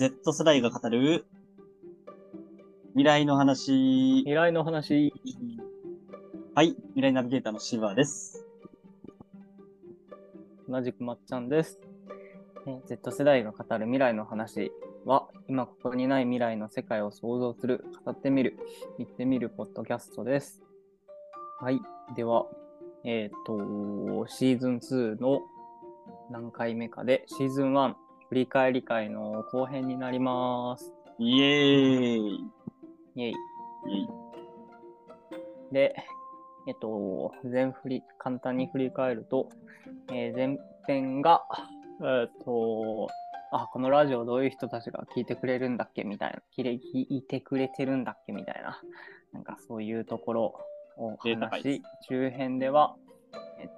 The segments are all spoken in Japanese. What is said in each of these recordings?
Z 世代が語る未来の話。未来の話。はい、未来ナビゲーターのシバです。同じくまっちゃんです。えー Z 世代が語る未来の話は、今ここにない未来の世界を想像する、語ってみる、言ってみるポッドキャストです。はい。では、えっ、と、シーズン2の何回目かで、シーズン1振り返り会の後編になります。イエーイ。イェイ。イエイで、えっと、全振り、簡単に振り返ると、えー前編が、えっと、あ、このラジオどういう人たちが聞いてくれるんだっけみたいな、聞い聞いてくれてるんだっけみたいな、なんかそういうところを話会し、中編では、えっと、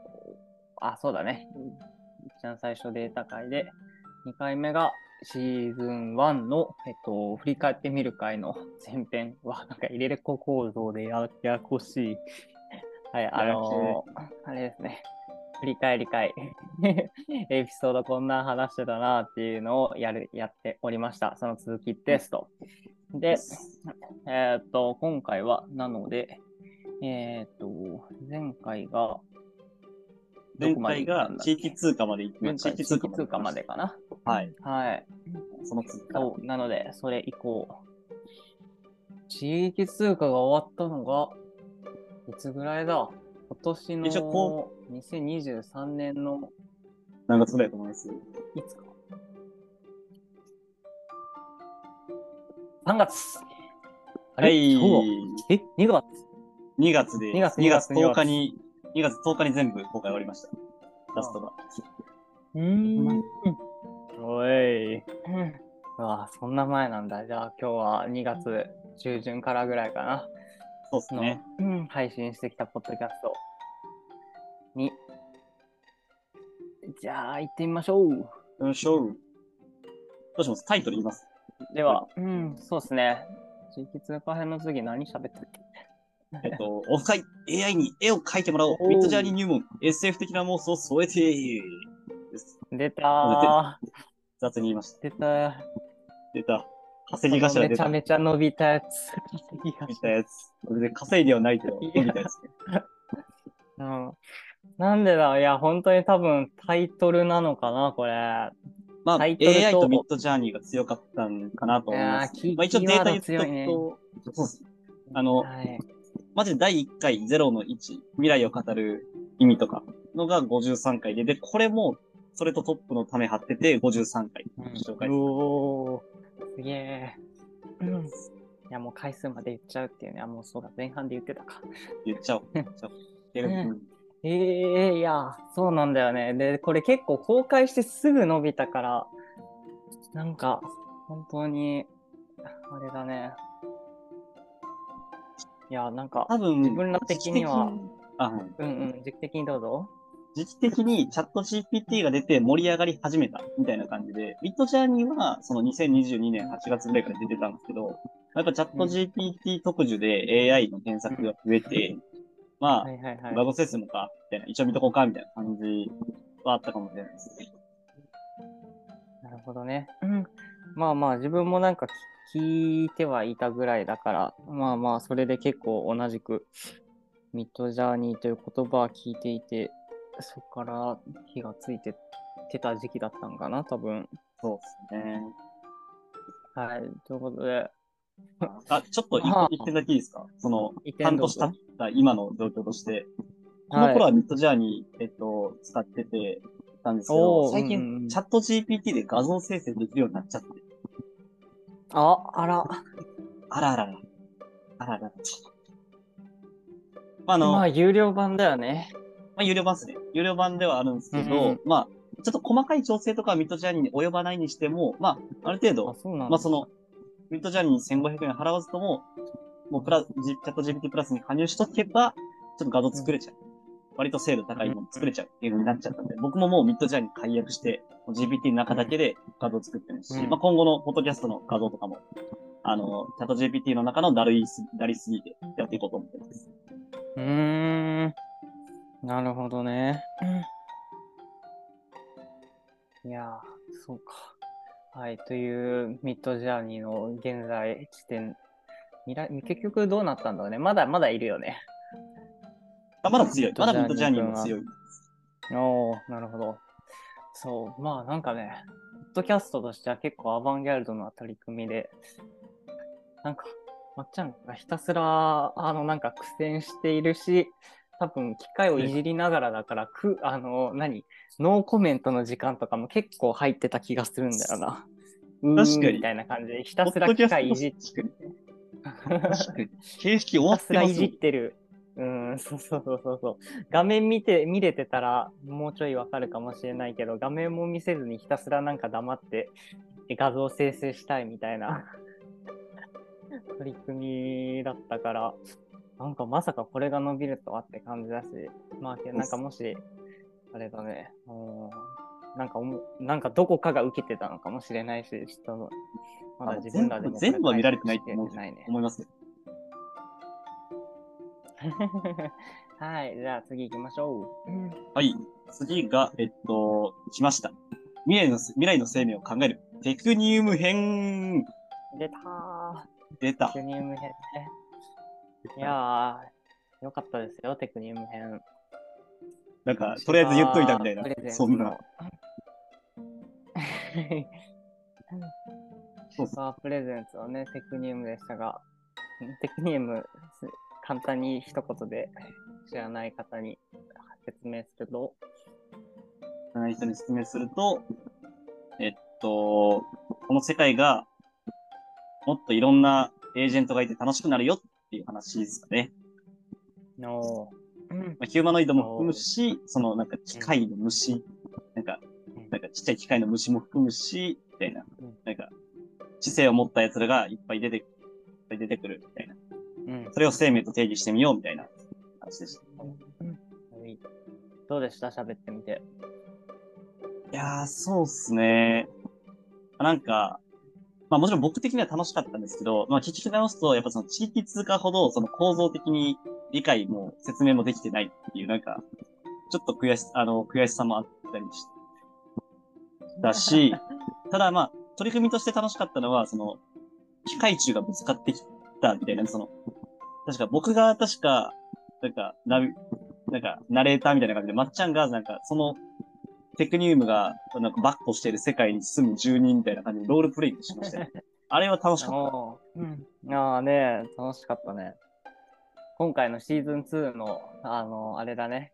あ、そうだね。一番最初データ会で、2回目がシーズン1の、えっと、振り返ってみる回の前編は、なんか入れれ子構造でやややこしい。はい、あのあれですね。振り返り会。エピソードこんな話してたなっていうのをやる、やっておりました。その続きですと。で、えーっと、今回は、なので、えーっと、前回が、ど前回が地域通貨まで行って、前回地域通貨までかな。はい。はい。その次から。そう、なので、それ以降、地域通貨が終わったのが、いつぐらいだ？今年の一応こ2023年の何月ぐらいだと思います？いつか ?3 月あれ？はい。え ?2 月？2月で、2月2月2月10日に、2月10日に全部公開終わりました。ラストが。うーん。おい。うわそんな前なんだ。じゃあ今日は2月中旬からぐらいかな。そうですね。の、うん配信してきたポッドキャストに、じゃあ行ってみましょう。よいしょ。どうします？タイトル言いますでは、うん、そうですね。地域通貨編の次何喋ったっけ？えっと、オフ会 AI に絵を描いてもらおう。ミッドジャーニー入門。SF 的な妄想を添えて。出たー。雑に言いました。出た出た。稼ぎ頭出た。めちゃめちゃ伸びたやつ。見たやつ。これで稼いではないけど、伸びたやつね。うん。なんでだ？いや、本当に多分タイトルなのかな、これ。まあ、AI とミッドジャーニーが強かったんかなと思います。まあ、一応データ言っとくキーワード強いねと、そうです。あの、はい。マジで第1回0の1、未来を語る意味とかのが53回で、で、これも、それとトップのため張ってて53回紹介うおー、すげえ。うん。いや、もう回数まで言っちゃうっていうね。あ、もうそうだ、前半で言ってたか。言っちゃおう。言っちゃおう ええいや、そうなんだよね。で、これ結構公開してすぐ伸びたから、なんか、本当に、あれだね。いや、なんか、多分、自分ら的にはうんうん、時期的にどうぞ。時期的にチャット GPT が出て盛り上がり始めたみたいな感じで、ミッドジャーニーはその2022年8月ぐらいから出てたんですけど、やっぱチャット GPT 特需で AI の検索が増えて、まあは、いはいはい。画像生成もか、みたいな、一応見とこうか、みたいな感じはあったかもしれないですね。なるほどね。うん。まあまあ、自分もなんかき聞いてはいたぐらいだから、まあまあ、それで結構同じく、ミッドジャーニーという言葉は聞いていて、そこから火がついててた時期だったんかな、多分。そうですね。はい。ということで、あ、ちょっと一点だけいいですか？その半年経った今の状況として、この頃はミッドジャーニー、えっと、使ってて、たんですけおど、ー最うんうんチャット GPT で画像生成できるようになっちゃって、あ、あら、あらあらら。あらあらら。まあ、あの、まあ、有料版だよね。まあ、有料版ですね。有料版ではあるんですけど、うんうんまあ、ちょっと細かい調整とかはミッドジャーニーに及ばないにしても、まあ、ある程あ度、、そうなんだ。まあ、その、ミッドジャーニーに1500円払わずとも、もうプラ、チャット GPT プラスに加入しとけば、ちょっと画像作れちゃう。割と精度高いもの作れちゃうっていう風になっちゃったんで、僕ももうミッドジャーニー解約して、GPT の中だけで画像作ってますし、うんまあ、今後のポッドキャストの画像とかも、あの、チャット GPT の中のダルイス、ダリすぎでやっていこうと思ってます。うーん。なるほどね。いやー、そうか。はい、というミッドジャーニーの現在地点、未来結局どうなったんだろうね。まだまだいるよね。あまだ強い。まだミッドジャーニーも強い。おおなるほど。そう、まあなんかね、ポッドキャストとしては結構アバンギャルドな取り組みで、なんか、まっちゃんがひたすら、あの、なんか苦戦しているし、多分機械をいじりながらだから、く、あの、何ノーコメントの時間とかも結構入ってた気がするんだよな。確かにみたいな感じで、ひたすら機械いじって、確かに。形式終わってますもんひたすらいじってる。うん、そうそうそうそうそう。画面見て、見れてたら、もうちょいわかるかもしれないけど、画面も見せずにひたすらなんか黙って画像生成したいみたいな 取り組みだったから、なんかまさかこれが伸びるとはって感じだし、まあ、なんかもし、あれだね、うんなんかおも、なんかどこかが受けてたのかもしれないし、ちょっと、まだあ自分らでも全部全部は見られてないと思うこれ対処しきれて。思いますよ。はい、じゃあ次行きましょう。はい。次が、えっと、来ました。未来の、未来の生命を考える。テクニウム編。出たー。出たテ。クニウム編ね。いやー、よかったですよ、テクニウム編。なんか、とりあえず言っといたみたいなそんな。そうスーパープレゼンツはね、テクニウムでしたが、テクニウム、す簡単に一言で知らない方に説明すると、知らない人に説明すると、えっと、この世界が、もっといろんなエージェントがいて楽しくなるよっていう話ですかね。の、うんまあ、ヒューマノイドも含むし、そのなんか機械の虫、なんかうん、なんかちっちゃい機械の虫も含むし、みたいな。うん、なんか、知性を持った奴らがいっぱい出て、いっぱい出てくるみたいな。うんそれを生命と定義してみようみたいな話でした。はいどうでした？喋ってみて。いやー、そうっすね。なんか、まあもちろん僕的には楽しかったんですけど、まあ聞き直すと、やっぱその地域通貨ほどその構造的に理解も説明もできてないっていう、なんか、ちょっと悔し、あの、悔しさもあったりしたし、ただまあ、取り組みとして楽しかったのは、その、機械中がぶつかってきたみたいな、その、確か僕が確か、なんか、ナビ、なんか、ナレーターみたいな感じで、まっちゃんが、なんか、その、テクニウムが、なんか、バッコしている世界に住む住人みたいな感じで、ロールプレイしましたよ。あれは楽しかっお ーうん、ああね、楽しかったね。今回のシーズン2の、あの、あれだね。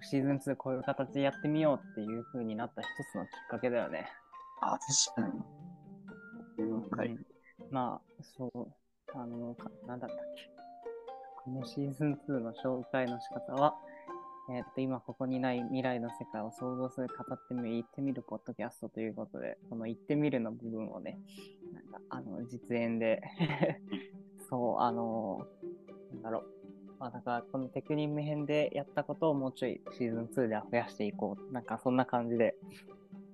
シーズン2こういう形でやってみようっていう風になった一つのきっかけだよね。た。あ、確かに。うんまあ、そう、あの、かなんだったっけ？このシーズン2の紹介の仕方は、えーっと、今ここにない未来の世界を想像する、語ってみる、言ってみるポッドキャストということで、この言ってみるの部分をね、なんか、あの、実演で、そう、あの、なんだろう。まあ、だから、このテクニム編でやったことをもうちょいシーズン2では増やしていこう。なんか、そんな感じで、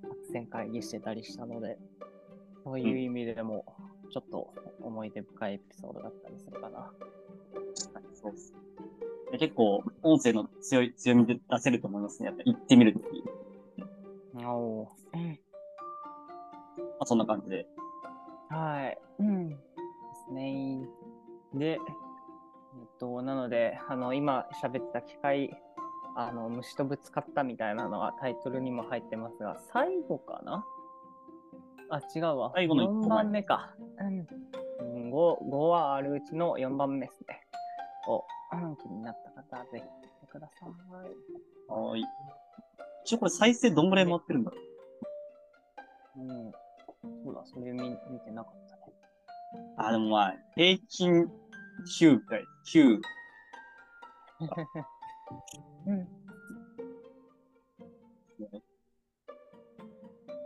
作戦会議してたりしたので、そういう意味でも、ちょっと思い出深いエピソードだったりするかな。そうっす。で結構、音声の強い、強みで出せると思いますね。やっぱ言ってみるとき。まおあ、そんな感じで。はい。うん。ですね。で、えっと、なので、あの、今喋ってた機械、あの、虫とぶつかったみたいなのはタイトルにも入ってますが、最後かなあ、違うわ。最後の一個前4番目か。うん。5, 5はあるうちの4番目ですね。を、うん気になった方はぜひ見てください。はーい。一応これ再生どんぐらい回ってるんだろううん。そうだ、それ見見てなかったね。あ、でもまあ、平均9回、9。うん。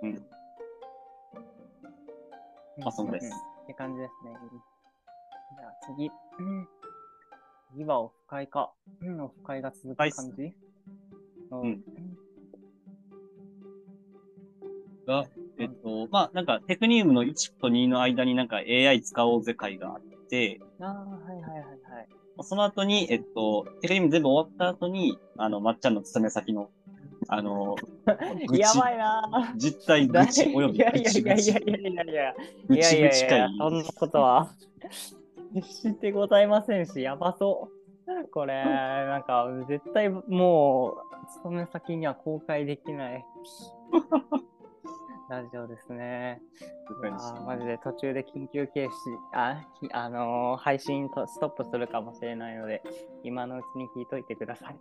うん。まあそんぐらいですうんって感じですね。じゃあ次。うん。次はオフ会か。うん、オフ会が続く感じ？うんが、えっと、まあ、なんか、テクニウムの1と2の間になんか AI 使おうぜ会があって、ああ、はいはいはいはい。その後に、えっと、テクニウム全部終わった後に、あの、まっちゃんの勤め先のあの、やばいな実態愚痴およびいやいやいやいやい痴やいやいや。そんなことはしてございませんし、やばそう。これ、なんか、絶対もう、勤め先には公開できない。ラジオですね。いやーマジで途中で緊急停止、あ、きあのー配信とストップするかもしれないので、今のうちに聞いといてください。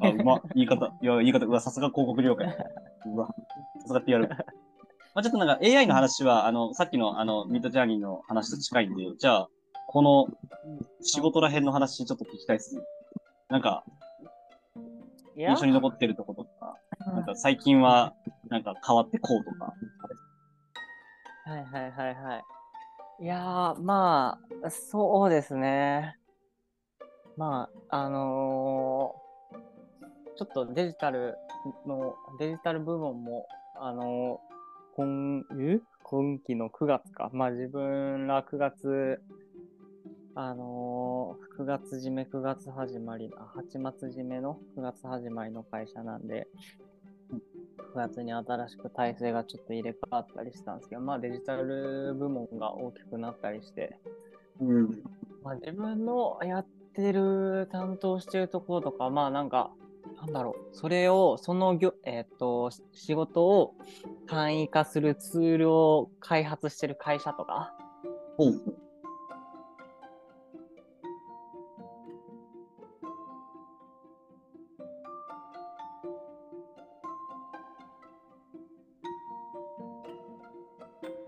あ、うま、言い方。いや、言い方。うわ、さすが広告了解。うわ、さすがってやる。まあ、ちょっとなんか AI の話は、あの、さっきのあの、ミッドジャーニーの話と近いんで、じゃあ、この仕事ら辺の話ちょっと聞きたいですね。なんか、印象に残ってるとことか、なんか最近は、なんか変わってこうとか。はいはいはいはい。いやー、まあ、そうですね。まあ、あのーちょっとデジタルの、デジタル部門も、あのー今、え？今期の9月か。まあ自分ら9月、あのー9月締め、9月始まり、あ8月締めの9月始まりの会社なんで、9月に新しく体制がちょっと入れ替わったりしたんですけど、まあデジタル部門が大きくなったりして、うん。まあ自分のやってる、担当してるところとか、まあなんか、なんだろう、それを、そのぎょ、えっ、と、し仕事を簡易化するツールを開発してる会社とか、ほう。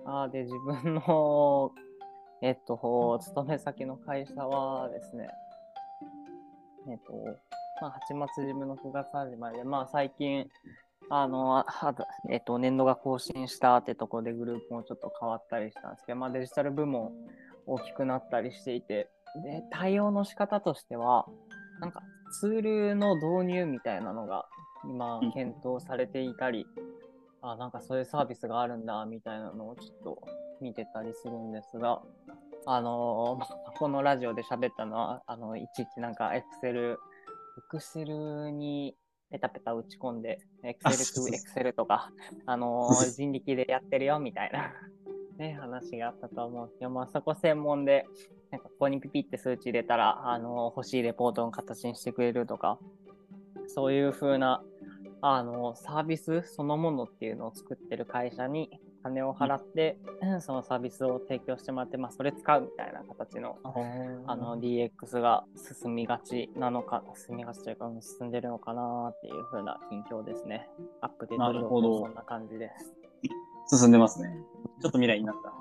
あーで、自分の、えっと、勤め先の会社はですね、えっと、まあ、8月自分の9月始まりで、まあ、最近、あの、あえっと、年度が更新したってところでグループもちょっと変わったりしたんですけど、まあ、デジタル部門大きくなったりしていて、で、対応の仕方としては、なんか、ツールの導入みたいなのが今うん。検討されていたり、あ、なんかそういうサービスがあるんだ、みたいなのをちょっと見てたりするんですが、あのーまあこのラジオで喋ったのは、あの、いちいちなんか、エクセル、エクセルにペタペタ打ち込んで、エクあセルそうそうそう。とエクセルとか、あのー 人力でやってるよ、みたいな、ね、話があったと思う。んですけど、まあ、そこ専門で、なんかここにピピって数値入れたら、あのー欲しいレポートの形にしてくれるとか、そういう風な、あの、サービスそのものっていうのを作ってる会社に金を払って、そのサービスを提供してもらって、まあ、それ使うみたいな形の、あの、DX が進みがちなのか、進みがちというか、うん進んでるのかなっていう風な近況ですね。アップデートなるほど情報そんな感じです。進んでますね。ちょっと未来になった。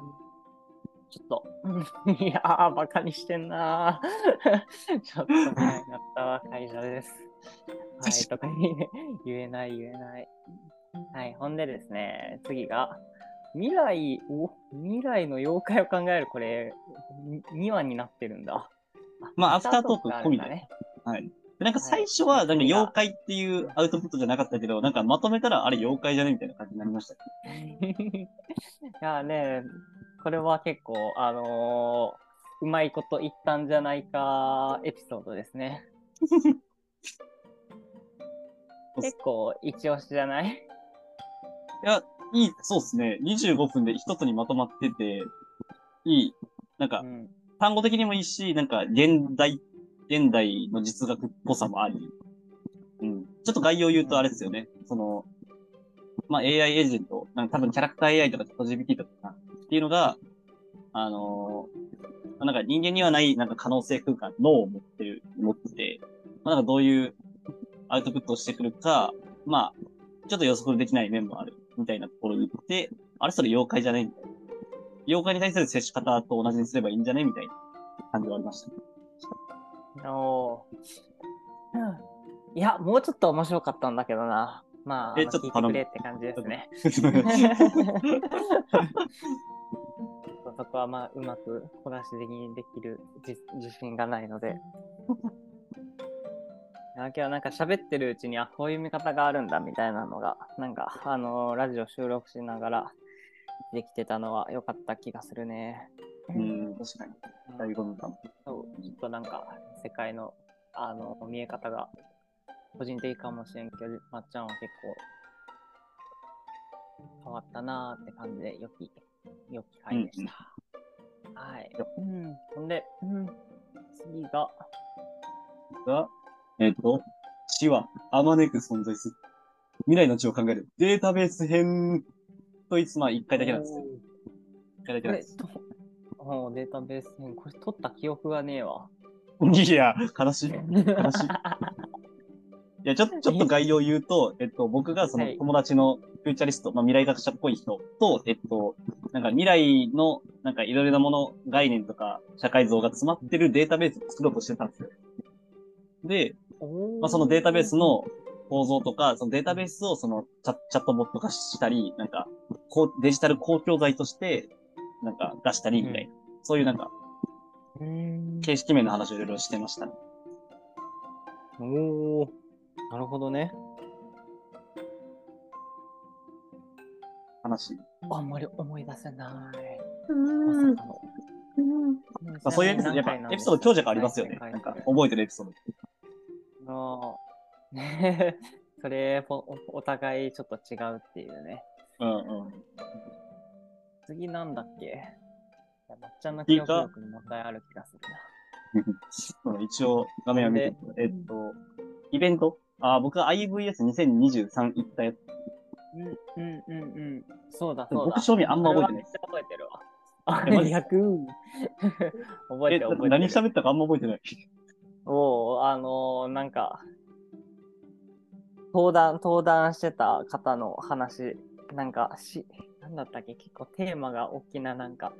ちょっと、う んいやー、バカにしてんなー。ちょっと未来になったわ会社です。はい、とかに 言えない言えない。はい、ほんでですね、次が、未来を、未来の妖怪を考える、これ、2話になってるんだ。まあアフタートーク込みだね。はい。でなんか最初は、なんか妖怪っていうアウトプットじゃなかったけど、なんかまとめたらあれ妖怪じゃねみたいな感じになりました。いやね、これは結構、あのーうまいこと言ったんじゃないかエピソードですね。結構一押しじゃない？いや、いい、そうですね。25分で一つにまとまってて、いい。なんかう、ん。単語的にもいいし、なんか、現代、現代の実学っぽさもあり。うん。ちょっと概要言うとあれですよね。その、まあ、AI エージェント、なんか多分キャラクター AI とかチャット GPT とかっていうのが、あのーなんか人間にはないなんか可能性空間、脳を持ってる、持ってて、まあ、なんかどういうアウトプットをしてくるか、まあ、ちょっと予測できない面もある、みたいなところに行って、あれそれ妖怪じゃねみたいな。妖怪に対する接し方と同じにすればいいんじゃねみたいな感じはありましたね。おいや、もうちょっと面白かったんだけどな。まあ、ちょっと頼む聞いてくれって感じですね。そこはまあ、うまく小出し的にできる自自信がないので。だけどなんか喋ってるうちに、あ、こういう見方があるんだみたいなのが、なんか、あのーラジオ収録しながらできてたのは良かった気がするね。うん、確かに。醍醐味かも。そう、ちょっとなんか、世界の、あの、見え方が個人的かもしれんけど、まっちゃんは結構変わったなーって感じで、良き、良き回でした。はい。うん。ほんで、うん。次が、が、えっ、と、死はあまねく存在する。未来の地を考える。データベース編といつまあ一回だけなんですけど。一回だけなんです。、とおーデータベース編、これ取った記憶がねえわ。いや、悲しい。悲しい。いや、ちょっと、ちょっと概要を言うと、えっと、僕がそのはい友達のフューチャリスト、まあ未来学者っぽい人と、えっと、なんか未来の、なんかいろいろなもの、概念とか、社会像が詰まってるデータベースを作ろうとしてたんですよ。で、まあそのデータベースの構造とか、そのデータベースをそのチャチャットボット化したり、なんか、こうデジタル公共財として、なんか出したりみたいな、そういうなんか、形式面の話をいろいろしてましたね。おーなるほどね。話。あんまり思い出せない。うまさかの。まあ、そういうエピソード、やっぱエピソード強弱ありますよね。なんか、覚えてるエピソード。の、ね それお、おお互いちょっと違うっていうね。うんうん。次なんだっけ？いやまっちゃんの記憶力に問題ある気がするうん一応、画面を見て、えっと、イベント？あ、僕は IVS2023 行ったやつ。な。うんうんうんうん。そうだそうだ。僕、正味あんま覚えてないこれはめっ。ちゃ覚えてるわ。あ、えマジ逆。覚ええ、てる覚えてる。何喋ったかあんま覚えてない。おうあのーなんか、登壇、登壇してた方の話、なんか、し、なんだったっけ？結構テーマが大きな、なんか、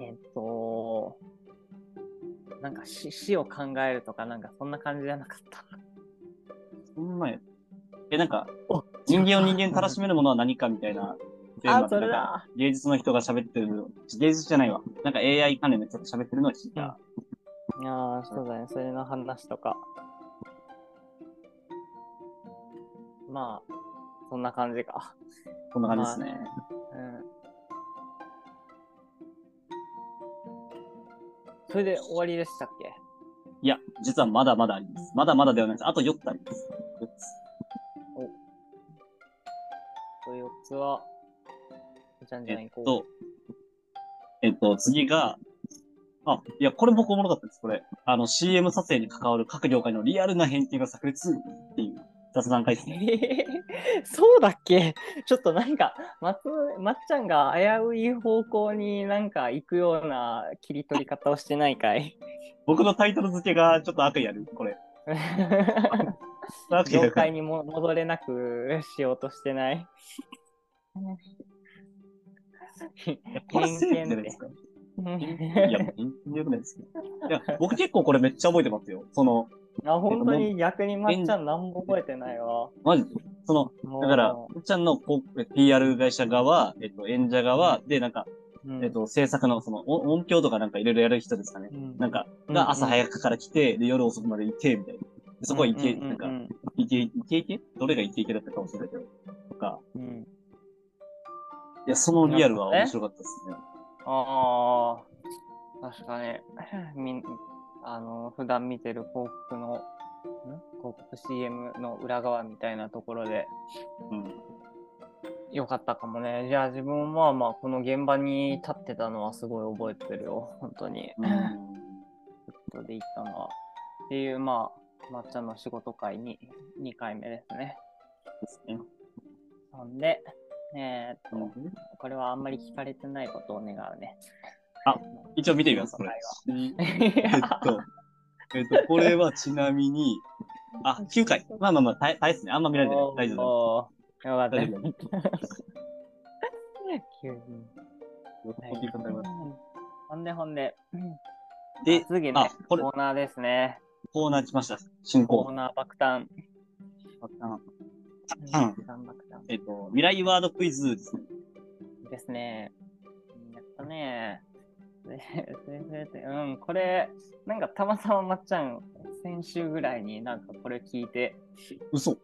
えっと、なんか死死を考えるとか、なんかそんな感じじゃなかった。そんなや。え、なんかお、人間を人間たらしめるものは何かみたいなあ、で、それだ。芸術の人が喋ってるの、芸術じゃないわ。なんか AI 関連の人が喋ってるのを聞いた。ああ、そうだね。それの話とか。まあ、そんな感じか。こんな感じですね。うん。それで終わりでしたっけ？いや、実はまだまだあります。まだまだではないです。あと4つあります。4つ。と4つは、じゃんじえゃん行こう。っと、えっと、次が、あ、いや、これ僕おもろかったです、これ。あの、CM 撮影に関わる各業界のリアルな偏見が炸裂っていう雑談会ですね。えーそうだっけ？ちょっとなんか、松、まっちゃんが危うい方向になんか行くような切り取り方をしてないかい？僕のタイトル付けがちょっと悪意ある、これ。業る。界にも戻れなくしようとしてない。いやこれセーフじゃないで。いや、くないです。いや、僕結構これめっちゃ覚えてますよ。その、あ、本当に逆にまっちゃん何も覚えてないわ。マジで。その、だから、まっちゃんのこう PR 会社側、えっと、演者側、で、なんか、うんえっと、制作のその音音響とかなんかいろいろやる人ですかね。うんなんか、うんが朝早くから来て、で、夜遅くまでいて、みたいな。でそこはイケ、うんうんなんかう、んイケ、イケイケ？どれがイケイケだったか忘れたけど。とか、うんいや、そのリアルは面白かったですね。ああ、確かに、みん、あの、普段見てる広告の、ん？広告 CM の裏側みたいなところで、うん。よかったかもね。じゃあ自分もまあまあ、この現場に立ってたのはすごい覚えてるよ。本当に。うん。ちょっとで行ったのは。っていう、まあ、まっちゃんの仕事会に2回目ですね。ですね。そんで、えーっと、うんこれはあんまり聞かれてないことを願うね。あ一応見てみます、これ。えっと、えっと、これはちなみに、あ、9回。まあまあまあ、大大ですね。あんま見られてない。大丈夫おーよかった大ね丈。夫です ほんでほんで。であ次ねコーナーですね。コーナー来ました。新コーコーナー爆誕。ナー。うん爆誕爆誕えっと、未来ワードクイズですね。ですね。やったね。うん、これ、なんかたまたままっちゃん、先週ぐらいになんかこれ聞いて、嘘うん。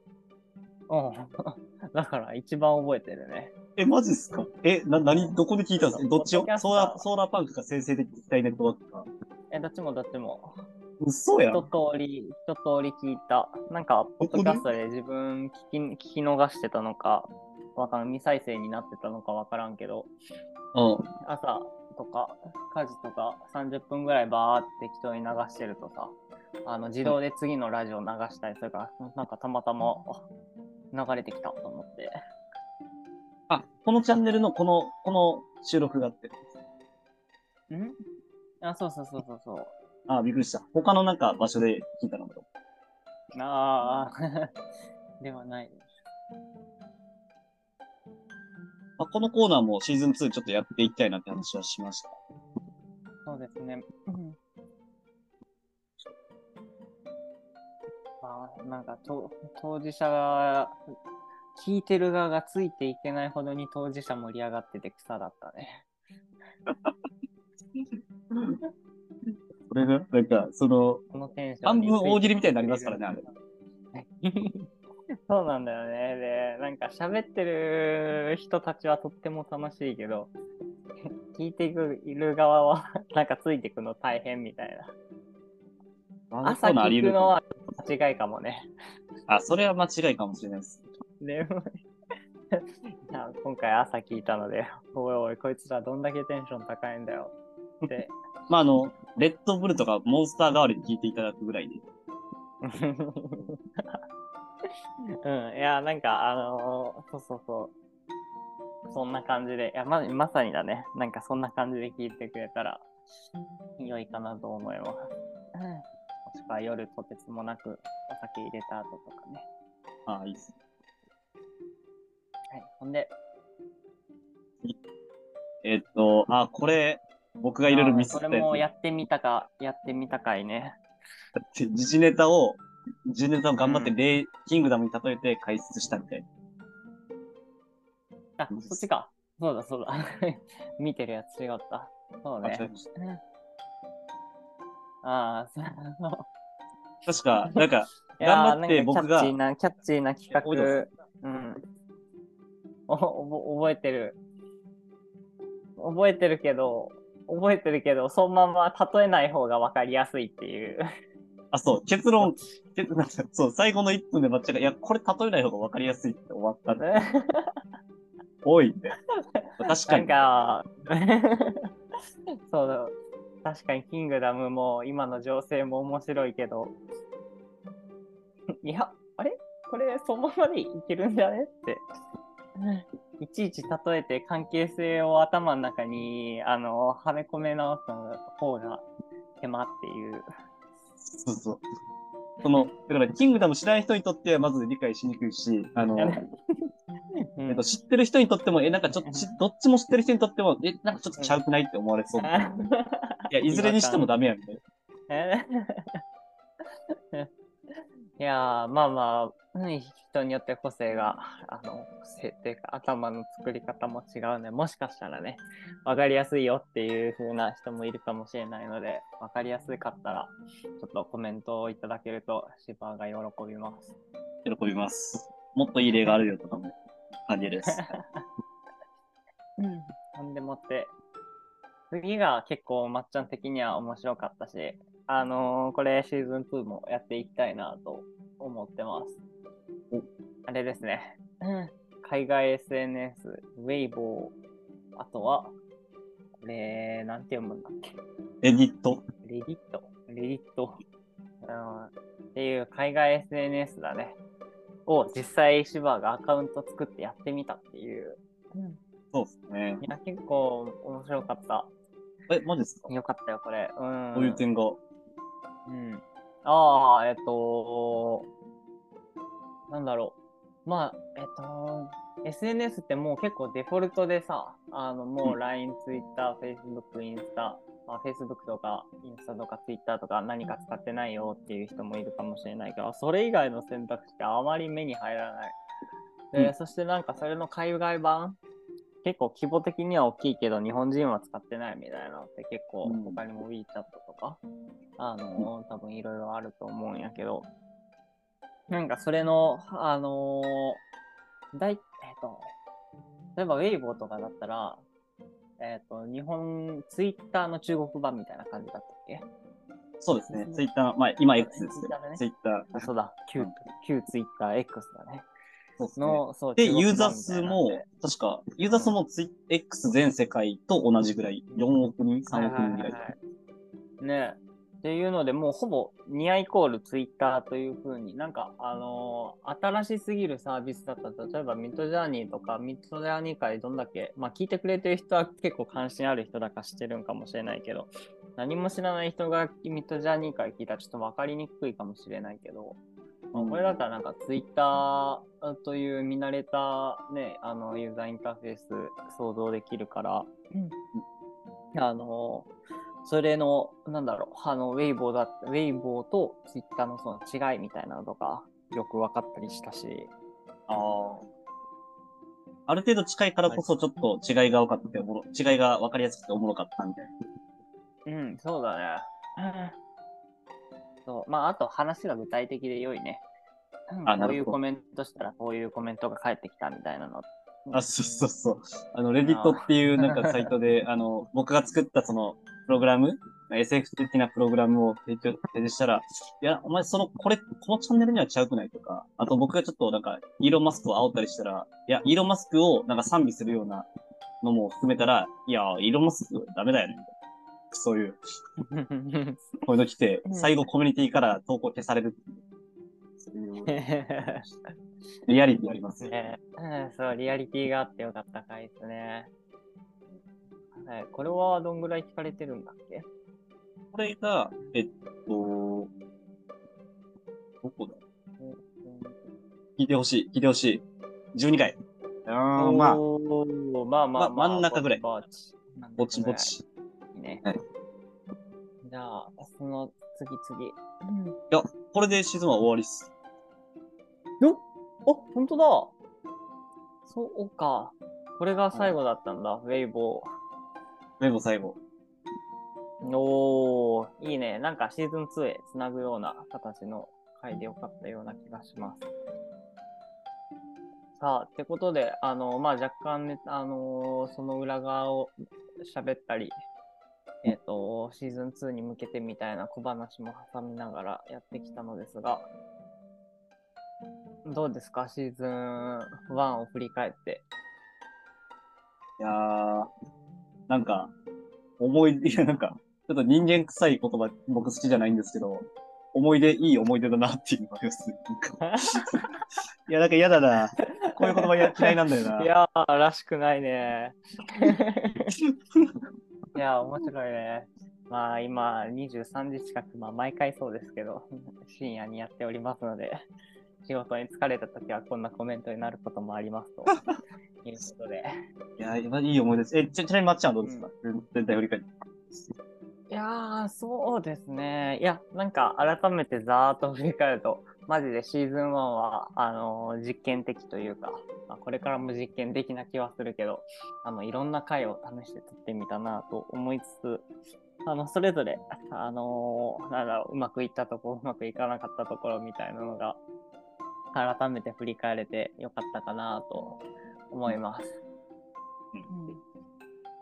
だから一番覚えてるね。え、マジっすか？え、な、なに、どこで聞いたんですかどっちを？ソーラー、ソーラーパンクか先生的期待ネットワークか。え、どっちもどっちも。嘘やん。一通り、一通り聞いた。なんか、ポッドキャストで自分聞き聞き逃してたのか、わからん、未再生になってたのかわからんけど、うん。朝とか家事とか30分ぐらいバーって適当に流してるとさ、あの自動で次のラジオ流したりするから、なんかたまたまあ流れてきたと思って。あ、このチャンネルのこの、この収録があって。ん？あ、そうそうそうそうそう。あ、びっくりした。他のなんか場所で聞いたのかと。ああ、ではないです。まあ、このコーナーもシーズン2ちょっとやっていきたいなって話はしました。そうですね。うんまあ、なんかと当事者が、聞いてる側がついていけないほどに当事者盛り上がってて草だったね。それが、なんか、その、このテンション半分大喜利みたいになりますからね、あれ。そうなんだよね。で、なんか喋ってる人たちはとっても楽しいけど、聞いているいる側は なんかついていくの大変みたいな。朝聞くのは間違いかもね。あ、それは間違いかもしれないです。で、じゃあ今回朝聞いたので、おいおい、こいつらどんだけテンション高いんだよって。まあ、あの、レッドブルとかモンスター代わりに聞いていただくぐらいで。うん、いや、なんか、あのーそうそうそう。そんな感じで、いや、ま、まさにだね。なんかそんな感じで聞いてくれたら、良いかなと思います。う んもしくは夜とてつもなくお酒入れた後とかね。ああ、いいです。はい。ほんで、えっと、あ、これ、僕がいろいろミスったあーそれもややってみたか、やってみたかいね。つ。時事ネタを、時事ネタを頑張って、うんレイキングダムに例えて解説したみたいな。あ、そっちか。そうだそうだ。見てるやつ違った。そうねあ ああ、そう。確か、なんか、頑張って僕がキャッチーな、キャッチーな企画、うん。おおぼ覚えてる。覚えてるけど、覚えてるけど、そのまま例えない方が分かりやすいっていう。あ、そう、結論、結なんかそう、最後の1分で間違い、いや、これ例えない方が分かりやすいって終わったって。多いって。確かなんに。か、そうだ。確かに、キングダムも今の情勢も面白いけど、いや、あれ？これそのままでいけるんじゃね？って。いちいち例えて関係性を頭の中にあのはめ込め直すの方が手間っていう。そうそう。その、だから、キングダム知らない人にとってはまず理解しにくいし、あの、うん えっと、知ってる人にとっても、え、なんかちょっとち、どっちも知ってる人にとっても、え、なんかちょっとちゃうくないって思われそう。いや、いずれにしてもダメやみたいな。いやーまあまあ、うん人によって個性が、あの、個性っていうか頭の作り方も違うね。もしかしたらね、わかりやすいよっていう風な人もいるかもしれないので、わかりやすかったら、ちょっとコメントをいただけると、シバーが喜びます。喜びます。もっといい例があるよとかも感じです。うん。なんでもって、次が結構まっちゃん的には面白かったし、あのーこれシーズン2もやっていきたいなと思ってます。あれですね。うん海外 SNS、ウェイボー、あとは、これ、なんて読むんだっけ？エディット。レディット、レディット、うん、っていう海外 SNS だね。を実際シバがアカウント作ってやってみたっていう。そうですね。いや、結構面白かった。え、マジですか？よかったよ、これ。うん。どういう点が？うん。ああ、えっと、なんだろう。まあ、えっと、SNS ってもう結構デフォルトでさ、あの、もう LINE、Twitter、Facebook、インスタ、まあ、Facebook とか、インスタとか Twitter とか何か使ってないよっていう人もいるかもしれないけど、それ以外の選択肢ってあまり目に入らない。で、うんそしてなんかそれの海外版結構規模的には大きいけど、日本人は使ってないみたいなのって結構うん他にも WeChat とか、あの多分いろいろあると思うんやけど、なんかそれの、あのー、だい、えっ、と、例えば Weibo とかだったら、えっ、と、日本、Twitter の中国版みたいな感じだったっけ？そうですね。ツイッター、まあ今 X ですけど、ツツイイッター。あそうだ、旧、旧ツイッター X だね。の、そう。で、ユーザー数も、確か、ユーザー数もツイ X 全世界と同じぐらい、4億人、3億人ぐらい。はいはいはいねっていうので、もうほぼニアイコールツイッターというふうになんか、あのー新しすぎるサービスだったら、例えばミッドジャーニーとか、ミッドジャーニー会どんだけ、まあ聞いてくれてる人は結構関心ある人だから知ってるんかもしれないけど、何も知らない人がミッドジャーニー会聞いたらちょっと分かりにくいかもしれないけど、まあこれだったらなんかツイッターという見慣れたね、あのユーザーインターフェース想像できるから、あの、それの、なんだろう、あの、ウェイボーだウェイボーとツイッターのその違いみたいなのとか、よく分かったりしたし、ああ。ある程度近いからこそちょっと違いが分かっておもろ、違いが分かりやすくておもろかったみたいな。うん、そうだね。そう、まあ、あと話が具体的で良いね。うんあこういうコメントしたらこういうコメントが返ってきたみたいなの。あ、そうそうそう。あの、レディットっていうなんかサイトで、あ の、僕が作ったその、プログラム SF 的なプログラムを提供、提示したら、いや、お前その、これ、このチャンネルにはちゃうくないとか、あと僕がちょっとなんか、イーロンマスクを煽ったりしたら、いや、イーロンマスクをなんか賛美するようなのも含めたら、いや、イーロンマスクダメだよね。そういう、こういうの来てう、ん最後コミュニティから投稿消されるっていう。そういう、リアリティありますよ。ねうん、そう、リアリティがあってよかった回ですね。はい、これはどんぐらい聞かれてるんだっけ？これが、えっと、どこだ？聞いてほしい、聞いてほしい。12回。うーん、まあ、まあまあ、ま真ん中ぐらいぼちぼち。ぼちぼち。いいね。はいじゃあ、その次次。いや、これでシーズンは終わりっす。よあ、本当だ。そうか。これが最後だったんだ、ウェイボメモ最後。ー。おー、いいね。なんかシーズン2へつなぐような形の回でよかったような気がします。さあ、ってことで、あの、まあ、若干ね、あのその裏側を喋ったり、えっ、と、シーズン2に向けてみたいな小話も挟みながらやってきたのですが、どうですか、シーズン1を振り返って。いやー、なんか、思い出、いや、なんか、ちょっと人間臭い言葉僕好きじゃないんですけど、思い出、いい思い出だなっていうのがあります。いや、なんか嫌だな。こういう言葉や嫌いなんだよな。いやー、らしくないね。いやー、面白いね。まあ、今、23時近く、まあ、毎回そうですけど、深夜にやっておりますので、仕事に疲れた時はこんなコメントになることもありますと いうことで。いや、いい思い出です。え、ちちなみにまっちゃんはどうですか、全体振り返って。いやー、そうですね。いや、なんか改めてざーっと振り返ると、マジでシーズン1は、あのー実験的というか、まあ、これからも実験的な気はするけど、あの、いろんな回を試して撮ってみたなと思いつつ、あの、それぞれ、あのーなんだろう、うまくいったところ、うまくいかなかったところみたいなのが、改めて振り返れてよかったかなと思います。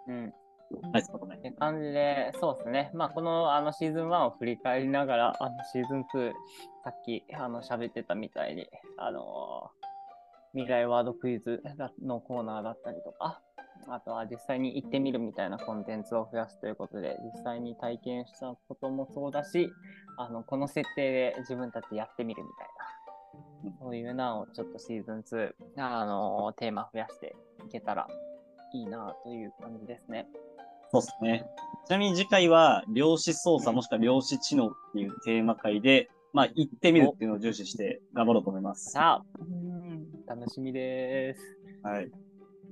うん。ナイスことねっ。て感じで、そうですね。まあ、このあのシーズン1を振り返りながら、あのシーズン2、さっきあの喋ってたみたいに、あのー未来ワードクイズのコーナーだったりとか、あとは実際に行ってみるみたいなコンテンツを増やすということで、実際に体験したこともそうだし、あのこの設定で自分たちでやってみるみたいな、そういうなをちょっとシーズン2、あのーテーマ増やしていけたらいいなという感じですね。そうですね。ちなみに次回は、量子操作もしくは量子知能っていうテーマ会で、まあ、行ってみるっていうのを重視して頑張ろうと思います。さあ、うん楽しみです。はい。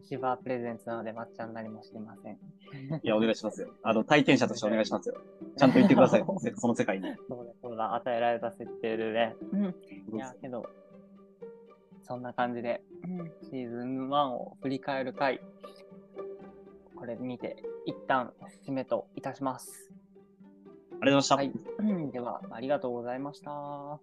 シバープレゼンツなので、まっちゃん何もしてません。いや、お願いしますよ。あの、体験者としてお願いしますよ。ちゃんと言ってください。せ その世界に。そうだ、そうだ、与えられた設定でね。いや、けど、そんな感じで、うん、シーズン1を振り返る回、これ見て、一旦締めといたします。ありがとうございました。はい、では、ありがとうございました。